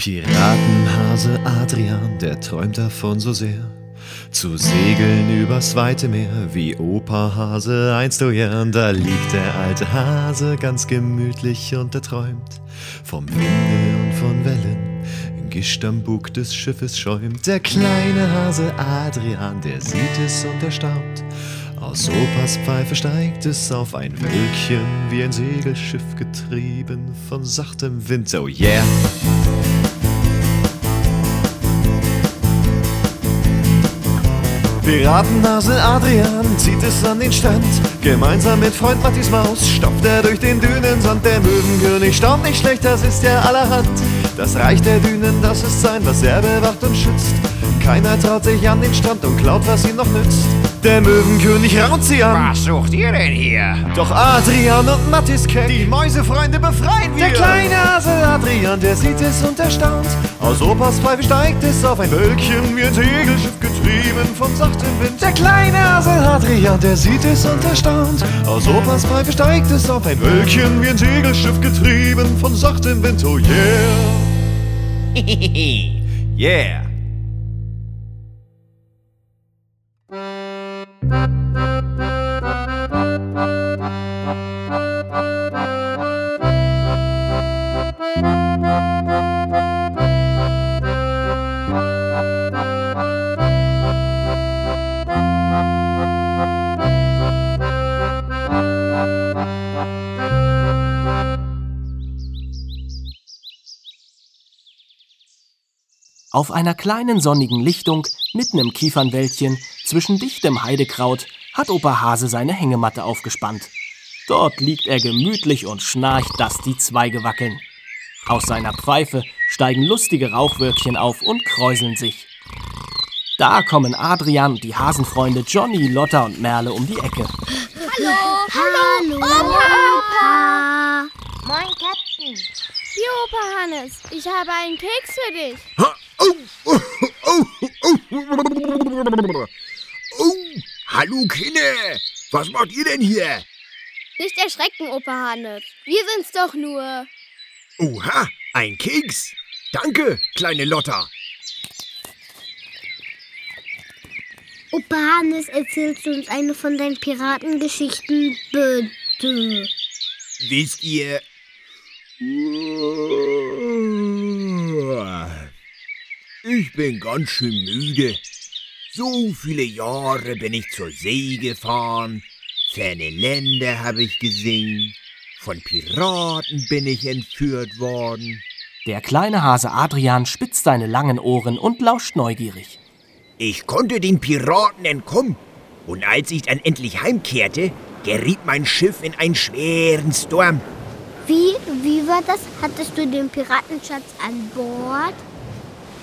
Piratenhase Adrian, der träumt davon so sehr, zu segeln übers weite Meer, wie Opa Hase einst, oh ja, da liegt der alte Hase ganz gemütlich und er träumt vom Winde und von Wellen. Gischt am Bug des Schiffes schäumt der kleine Hase Adrian, der sieht es und er staunt. Aus Opas Pfeife steigt es auf ein Wölkchen, wie ein Segelschiff getrieben von sachtem Wind. Oh yeah! Piratennase Adrian zieht es an den Strand. Gemeinsam mit Freund Mattis Maus stopft er durch den Dünensand. Der Möwenkönig staunt nicht schlecht, das ist ja allerhand. Das Reich der Dünen, das ist sein, was er bewacht und schützt. Keiner traut sich an den Strand und klaut, was ihm noch nützt. Der Möwenkönig raunt sie an. Was sucht ihr denn hier? Doch Adrian und Mattis keck, die Mäusefreunde befreien wir. Der kleine Hase Adrian, der sieht es und erstaunt. Aus Opas Pfeife steigt es auf ein Wölkchen, wie ein Segelschiff getrieben vom sachtem Wind. Der kleine Hase Adrian, der sieht es und erstaunt. Aus Opas Pfeife steigt es auf ein Wölkchen, wie ein Segelschiff getrieben von sachtem Wind. Oh yeah. yeah. Auf einer kleinen sonnigen Lichtung, mitten im Kiefernwäldchen, zwischen dichtem Heidekraut, hat Opa Hase seine Hängematte aufgespannt. Dort liegt er gemütlich und schnarcht, dass die Zweige wackeln. Aus seiner Pfeife steigen lustige Rauchwölkchen auf und kräuseln sich. Da kommen Adrian und die Hasenfreunde Johnny, Lotta und Merle um die Ecke. Hallo, hallo, Opa. Opa. Moin, Captain. Hier, Opa Hannes, ich habe einen Keks für dich. Oh, oh, oh, oh, oh, hallo, Kinder. Was macht ihr denn hier? Nicht erschrecken, Opa Hannes. Wir sind's doch nur. Oha, ein Keks. Danke, kleine Lotta. Opa Hannes, erzählst du uns eine von deinen Piratengeschichten, bitte? Wisst ihr... Ich bin ganz schön müde. So viele Jahre bin ich zur See gefahren, ferne Länder habe ich gesehen, von Piraten bin ich entführt worden. Der kleine Hase Adrian spitzt seine langen Ohren und lauscht neugierig. Ich konnte den Piraten entkommen, und als ich dann endlich heimkehrte, geriet mein Schiff in einen schweren Sturm. Wie, wie war das? Hattest du den Piratenschatz an Bord?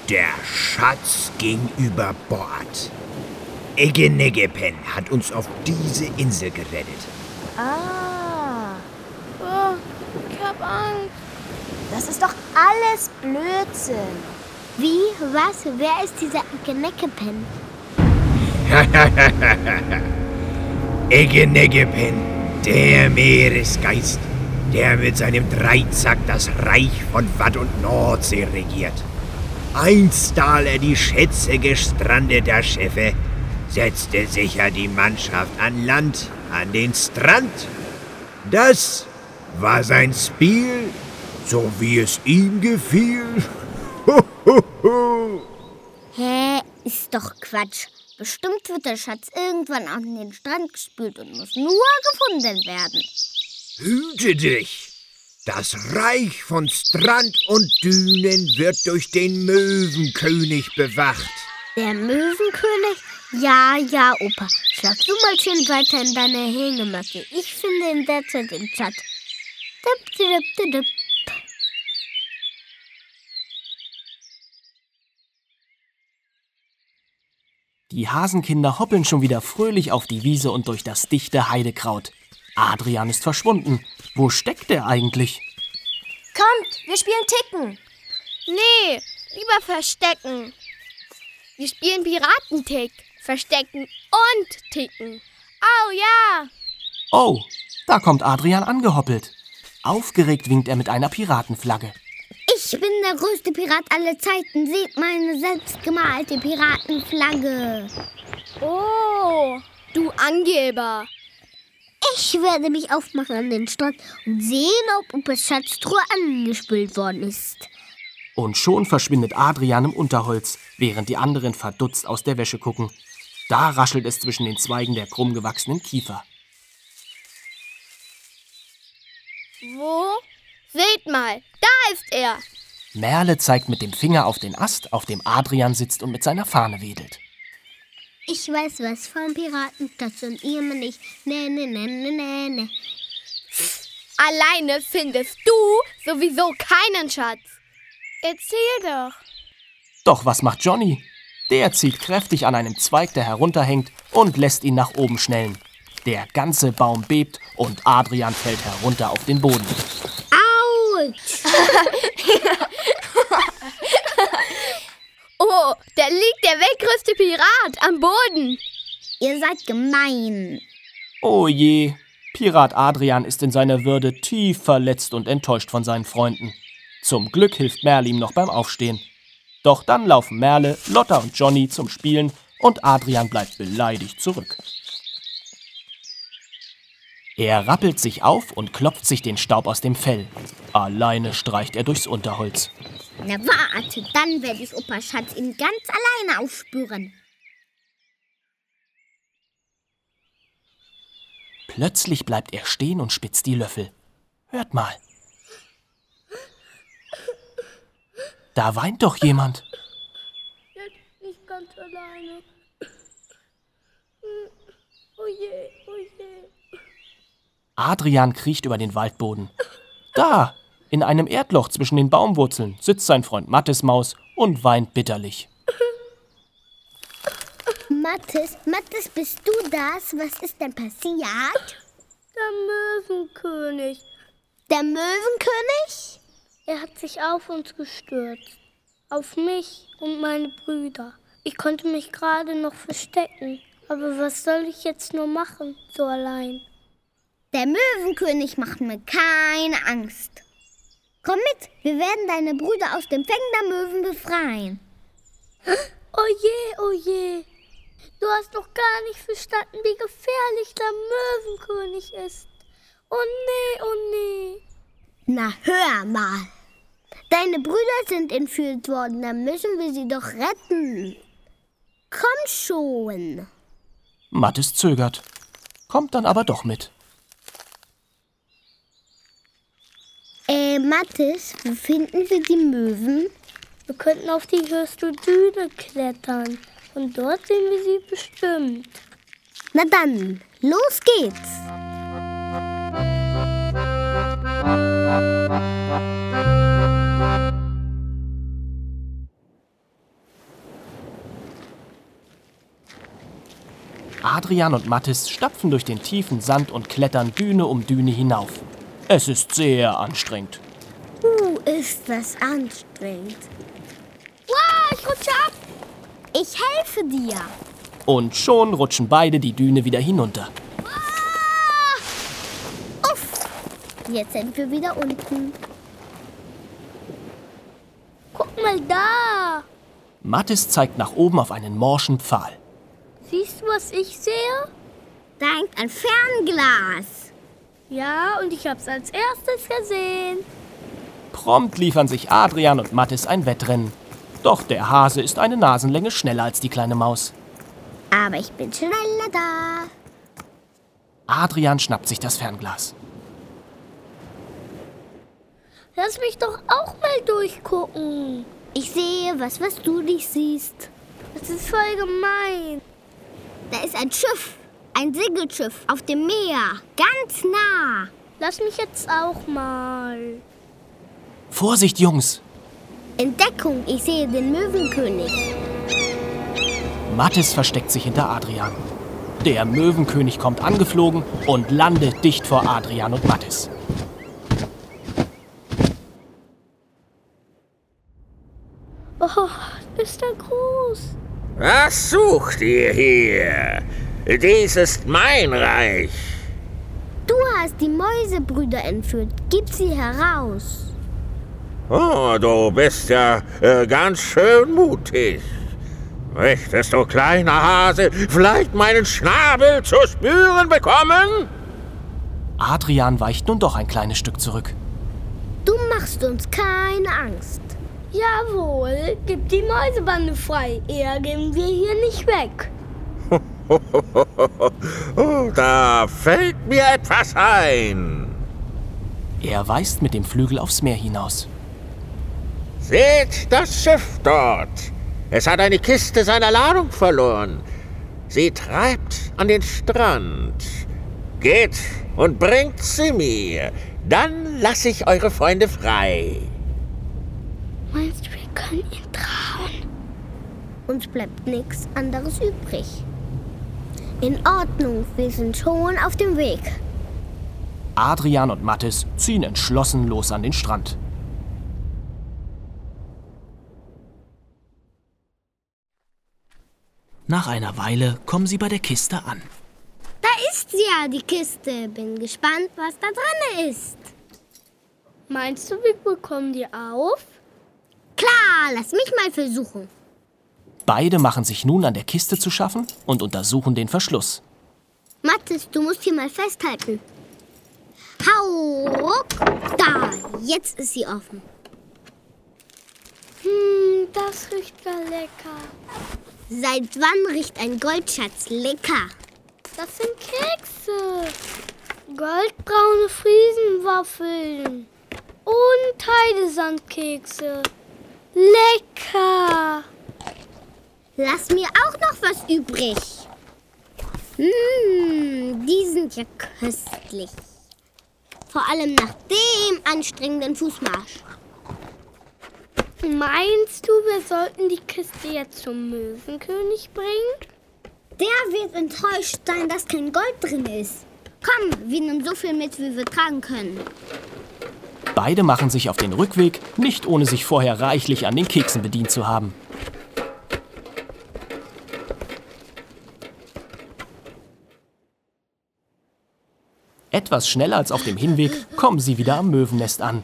Der Schatz ging über Bord. Eggeneggepen hat uns auf diese Insel gerettet. Ah, Oh, ich hab Angst. das ist doch alles Blödsinn. Wie, was, wer ist dieser Geneckepen? Eggeneggepen, der Meeresgeist, der mit seinem Dreizack das Reich von Watt und Nordsee regiert. Einst stahl er die Schätze gestrandeter Schiffe, setzte sicher die Mannschaft an Land, an den Strand. Das war sein Spiel, so wie es ihm gefiel. Ho, ho, ho. Hä, ist doch Quatsch. Bestimmt wird der Schatz irgendwann an den Strand gespült und muss nur gefunden werden. Hüte dich! Das Reich von Strand und Dünen wird durch den Möwenkönig bewacht. Der Möwenkönig? Ja, ja, Opa. Schlaf du mal schön weiter in deine Hängematte. Ich finde in der Zeit den Chat. Dip, dip, dip, dip. Die Hasenkinder hoppeln schon wieder fröhlich auf die Wiese und durch das dichte Heidekraut. Adrian ist verschwunden. Wo steckt er eigentlich? Kommt, wir spielen Ticken. Nee, lieber verstecken. Wir spielen Piratentick. Verstecken und ticken. Au ja! Oh, da kommt Adrian angehoppelt. Aufgeregt winkt er mit einer Piratenflagge. Ich bin der größte Pirat aller Zeiten. Seht meine selbstgemalte Piratenflagge. Oh, du Angeber. Ich werde mich aufmachen an den Strand und sehen, ob Opas Schatztruhe angespült worden ist. Und schon verschwindet Adrian im Unterholz, während die anderen verdutzt aus der Wäsche gucken. Da raschelt es zwischen den Zweigen der krumm gewachsenen Kiefer. Wo? Seht mal, da ist er. Merle zeigt mit dem Finger auf den Ast, auf dem Adrian sitzt und mit seiner Fahne wedelt. Ich weiß was vom Piratenstadt und ihr mal nicht. Ne, ne, ne, ne, ne, ne. Alleine findest du sowieso keinen Schatz. Erzähl doch. Doch was macht Johnny? Der zieht kräftig an einem Zweig, der herunterhängt, und lässt ihn nach oben schnellen. Der ganze Baum bebt und Adrian fällt herunter auf den Boden. Autsch! Oh, da liegt der weltgrößte Pirat am Boden. Ihr seid gemein. Oh je, Pirat Adrian ist in seiner Würde tief verletzt und enttäuscht von seinen Freunden. Zum Glück hilft Merle ihm noch beim Aufstehen. Doch dann laufen Merle, Lotta und Johnny zum Spielen und Adrian bleibt beleidigt zurück. Er rappelt sich auf und klopft sich den Staub aus dem Fell. Alleine streicht er durchs Unterholz. Na warte, dann werde ich Opa Schatz ihn ganz alleine aufspüren. Plötzlich bleibt er stehen und spitzt die Löffel. Hört mal. Da weint doch jemand. Jetzt nicht ganz alleine. Oh je, oh je. Adrian kriecht über den Waldboden. Da, in einem Erdloch zwischen den Baumwurzeln, sitzt sein Freund Mattes Maus und weint bitterlich. Mathis, Mathis, bist du das? Was ist denn passiert? Der Möwenkönig. Der Möwenkönig? Er hat sich auf uns gestürzt. Auf mich und meine Brüder. Ich konnte mich gerade noch verstecken. Aber was soll ich jetzt nur machen, so allein? Der Möwenkönig macht mir keine Angst. Komm mit, wir werden deine Brüder aus dem Fängen der Möwen befreien. Oh je, oh je. Du hast noch gar nicht verstanden, wie gefährlich der Möwenkönig ist. Oh nee, oh nee. Na, hör mal. Deine Brüder sind entführt worden, dann müssen wir sie doch retten. Komm schon. Mattes zögert, kommt dann aber doch mit. Äh, Mathis, wo finden wir die Möwen? Wir könnten auf die höchste Düne klettern. Und dort sehen wir sie bestimmt. Na dann, los geht's. Adrian und Mattes stapfen durch den tiefen Sand und klettern Düne um Düne hinauf. Es ist sehr anstrengend. Uh, ist das anstrengend. Wow, ich rutsche ab. Ich helfe dir. Und schon rutschen beide die Düne wieder hinunter. Uff, jetzt sind wir wieder unten. Guck mal da. Mattes zeigt nach oben auf einen morschen Pfahl. Siehst du, was ich sehe? Da hängt ein Fernglas. Ja, und ich hab's als erstes gesehen. Prompt liefern sich Adrian und Mattes ein Wettrennen. Doch der Hase ist eine Nasenlänge schneller als die kleine Maus. Aber ich bin schneller da. Adrian schnappt sich das Fernglas. Lass mich doch auch mal durchgucken. Ich sehe was, was du nicht siehst. Das ist voll gemein. Da ist ein Schiff. Ein Segelschiff auf dem Meer. Ganz nah. Lass mich jetzt auch mal. Vorsicht, Jungs! Entdeckung, ich sehe den Möwenkönig. Mattes versteckt sich hinter Adrian. Der Möwenkönig kommt angeflogen und landet dicht vor Adrian und Mattes. Oh, ist er groß. Was sucht ihr hier? Dies ist mein Reich. Du hast die Mäusebrüder entführt. Gib sie heraus. Oh, du bist ja äh, ganz schön mutig. Möchtest du, kleiner Hase, vielleicht meinen Schnabel zu spüren bekommen? Adrian weicht nun doch ein kleines Stück zurück. Du machst uns keine Angst. Jawohl, gib die Mäusebande frei. Eher gehen wir hier nicht weg. da fällt mir etwas ein. Er weist mit dem Flügel aufs Meer hinaus. Seht das Schiff dort. Es hat eine Kiste seiner Ladung verloren. Sie treibt an den Strand. Geht und bringt sie mir. Dann lasse ich eure Freunde frei. Meinst du, wir können ihm trauen? Uns bleibt nichts anderes übrig. In Ordnung, wir sind schon auf dem Weg. Adrian und Mathis ziehen entschlossen los an den Strand. Nach einer Weile kommen sie bei der Kiste an. Da ist sie ja, die Kiste. Bin gespannt, was da drin ist. Meinst du, wir bekommen die auf? Klar, lass mich mal versuchen. Beide machen sich nun an der Kiste zu schaffen und untersuchen den Verschluss. Mathis, du musst hier mal festhalten. Hau, ruck, da, jetzt ist sie offen. Hm, das riecht gar lecker. Seit wann riecht ein Goldschatz lecker? Das sind Kekse. Goldbraune Friesenwaffeln. Und Heidesandkekse. Lecker. Lass mir auch noch was übrig. Mmh, die sind ja köstlich. Vor allem nach dem anstrengenden Fußmarsch. Meinst du, wir sollten die Kiste jetzt zum Möwenkönig bringen? Der wird enttäuscht sein, dass kein Gold drin ist. Komm, wir nehmen so viel mit, wie wir tragen können. Beide machen sich auf den Rückweg, nicht ohne sich vorher reichlich an den Keksen bedient zu haben. Etwas schneller als auf dem Hinweg kommen sie wieder am Möwennest an.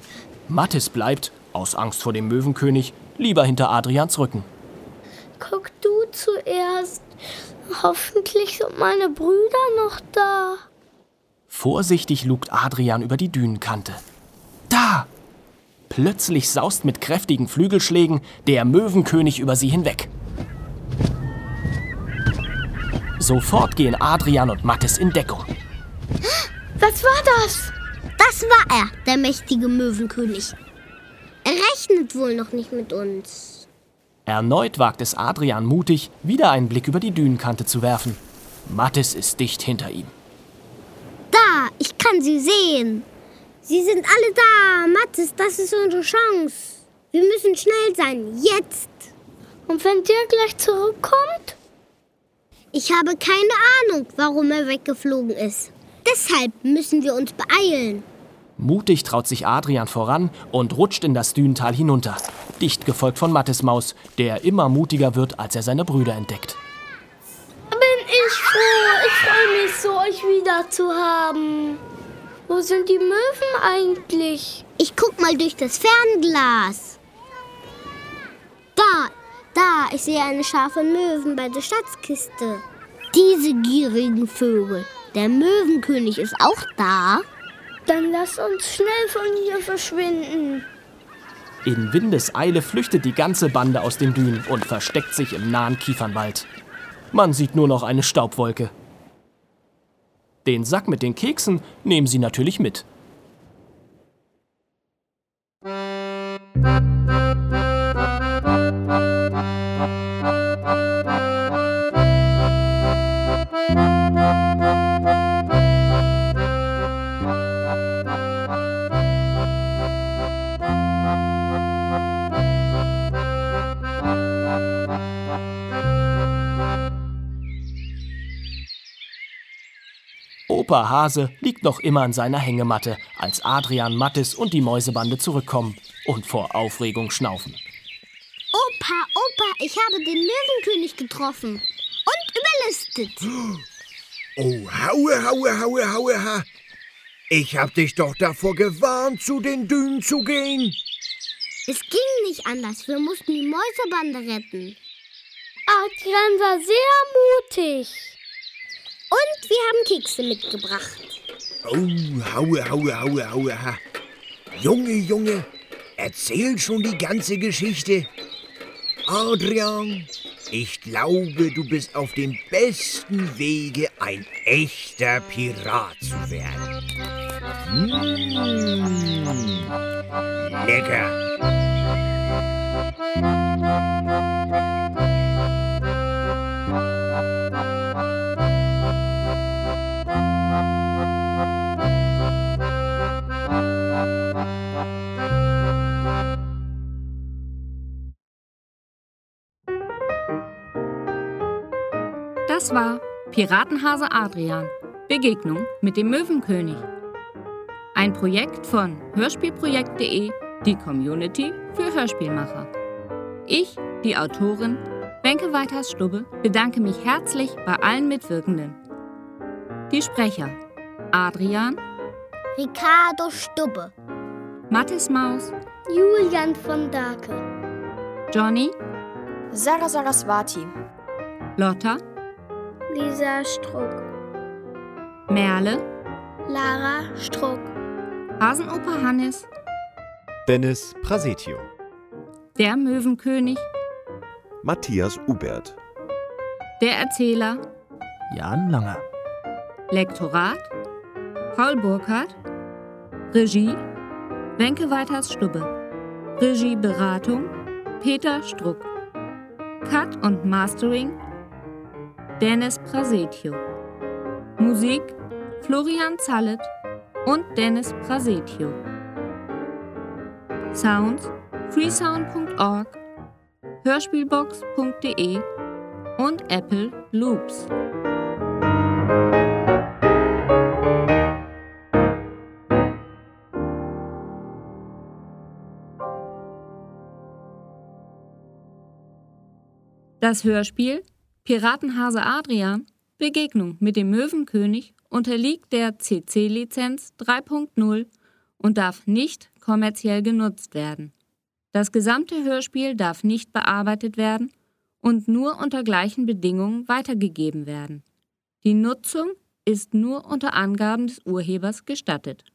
Mathis bleibt, aus Angst vor dem Möwenkönig, lieber hinter Adrians Rücken. Guck du zuerst. Hoffentlich sind meine Brüder noch da. Vorsichtig lugt Adrian über die Dünenkante. Da! Plötzlich saust mit kräftigen Flügelschlägen der Möwenkönig über sie hinweg. Sofort gehen Adrian und Mathis in Deckung. Was war das? Das war er, der mächtige Möwenkönig. Er rechnet wohl noch nicht mit uns. Erneut wagt es Adrian mutig, wieder einen Blick über die Dünenkante zu werfen. Mathis ist dicht hinter ihm. Da, ich kann sie sehen. Sie sind alle da. Mathis, das ist unsere Chance. Wir müssen schnell sein. Jetzt. Und wenn der gleich zurückkommt? Ich habe keine Ahnung, warum er weggeflogen ist. Deshalb müssen wir uns beeilen. Mutig traut sich Adrian voran und rutscht in das Dünental hinunter, dicht gefolgt von Mattes Maus, der immer mutiger wird, als er seine Brüder entdeckt. Bin ich froh. Ich freue mich so, euch wieder zu haben. Wo sind die Möwen eigentlich? Ich guck mal durch das Fernglas. Da, da, ich sehe eine Schar von Möwen bei der Schatzkiste. Diese gierigen Vögel. Der Möwenkönig ist auch da. Dann lass uns schnell von hier verschwinden. In Windeseile flüchtet die ganze Bande aus den Dünen und versteckt sich im nahen Kiefernwald. Man sieht nur noch eine Staubwolke. Den Sack mit den Keksen nehmen sie natürlich mit. Opa Hase liegt noch immer in seiner Hängematte, als Adrian Mattes und die Mäusebande zurückkommen und vor Aufregung schnaufen. Opa, Opa, ich habe den Möwenkönig getroffen. Und überlistet. Oh, haue, haue, haue, haue, ha. Ich hab dich doch davor gewarnt, zu den Dünen zu gehen. Es ging nicht anders. Wir mussten die Mäusebande retten. Adrian war sehr mutig. Und wir haben Kekse mitgebracht. Oh, haue, haue, haue, haue. Ha. Junge, Junge, erzähl schon die ganze Geschichte. Adrian, ich glaube, du bist auf dem besten Wege, ein echter Pirat zu werden. Mmh. Lecker. Das war Piratenhase Adrian. Begegnung mit dem Möwenkönig. Ein Projekt von hörspielprojekt.de, die Community für Hörspielmacher. Ich, die Autorin Wenke Weiters Stubbe, bedanke mich herzlich bei allen Mitwirkenden. Die Sprecher Adrian, Ricardo Stubbe, Mathis Maus, Julian von Dake, Johnny, Sarah Saraswati, Lotta, Lisa Struck, Merle, Lara Struck, Hasenoper Hannes, Dennis Prasetio, der Möwenkönig, Matthias Ubert, der Erzähler, Jan Langer. Lektorat, Paul Burkhardt, Regie, Wenke Weiters Stubbe, Regieberatung, Peter Struck, Cut und Mastering, Dennis Prasetio, Musik, Florian Zallet und Dennis Prasetio. Sounds, freesound.org, hörspielbox.de und Apple Loops. Das Hörspiel Piratenhase Adrian Begegnung mit dem Möwenkönig unterliegt der CC-Lizenz 3.0 und darf nicht kommerziell genutzt werden. Das gesamte Hörspiel darf nicht bearbeitet werden und nur unter gleichen Bedingungen weitergegeben werden. Die Nutzung ist nur unter Angaben des Urhebers gestattet.